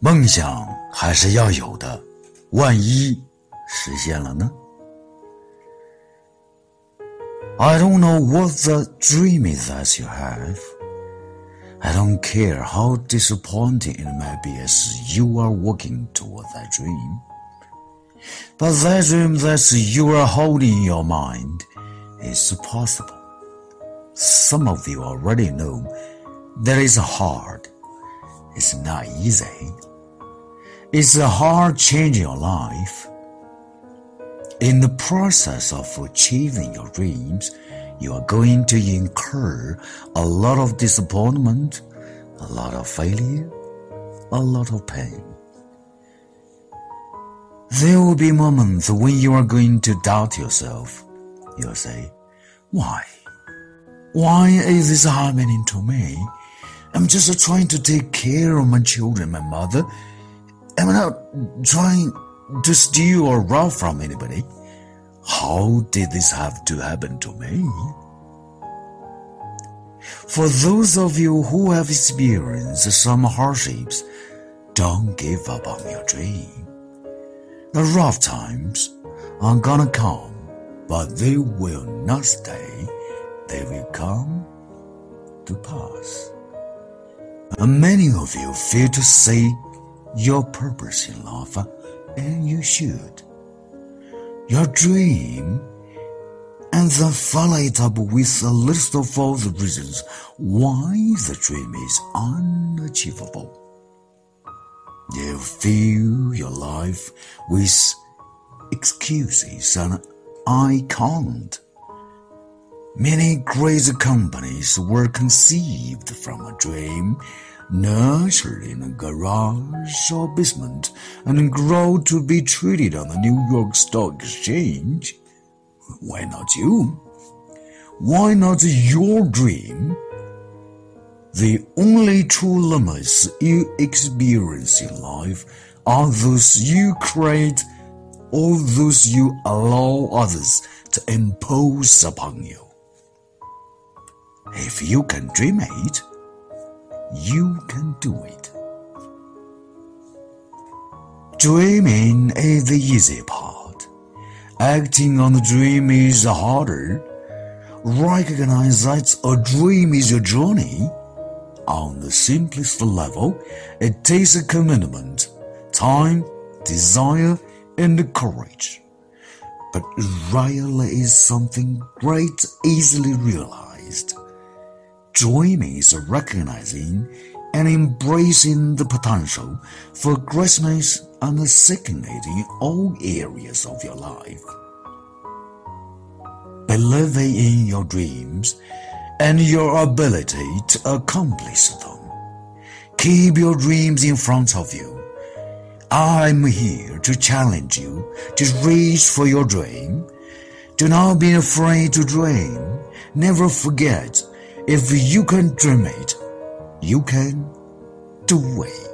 梦想还是要有的，万一实现了呢？I don't know what the dream is that you have. I don't care how disappointing it may be as you are working toward that dream. But that dream that you are holding in your mind is possible. Some of you already know that it's hard. It's not easy. It's a hard change in your life. In the process of achieving your dreams, you are going to incur a lot of disappointment, a lot of failure, a lot of pain. There will be moments when you are going to doubt yourself. You'll say, Why? Why is this happening to me? I'm just trying to take care of my children, my mother. I'm not trying to steal or rob from anybody. How did this have to happen to me? For those of you who have experienced some hardships, don't give up on your dream. The rough times are gonna come, but they will not stay. They will come to pass. And many of you fear to see your purpose in life, uh, and you should. Your dream, and then follow it up with a list of all the reasons why the dream is unachievable. You fill your life with excuses and I can't. Many great companies were conceived from a dream, nurtured in a garage or basement, and grow to be traded on the New York Stock Exchange. Why not you? Why not your dream? The only true limits you experience in life are those you create or those you allow others to impose upon you. If you can dream it, you can do it. Dreaming is the easy part. Acting on the dream is harder. Recognize that a dream is a journey. On the simplest level, it takes a commitment, time, desire, and courage. But rarely is something great easily realized. Dreaming is recognizing and embracing the potential for greatness and seeking it in all areas of your life. Believing in your dreams and your ability to accomplish them. Keep your dreams in front of you. I'm here to challenge you to reach for your dream. Do not be afraid to dream. Never forget if you can dream it, you can do it.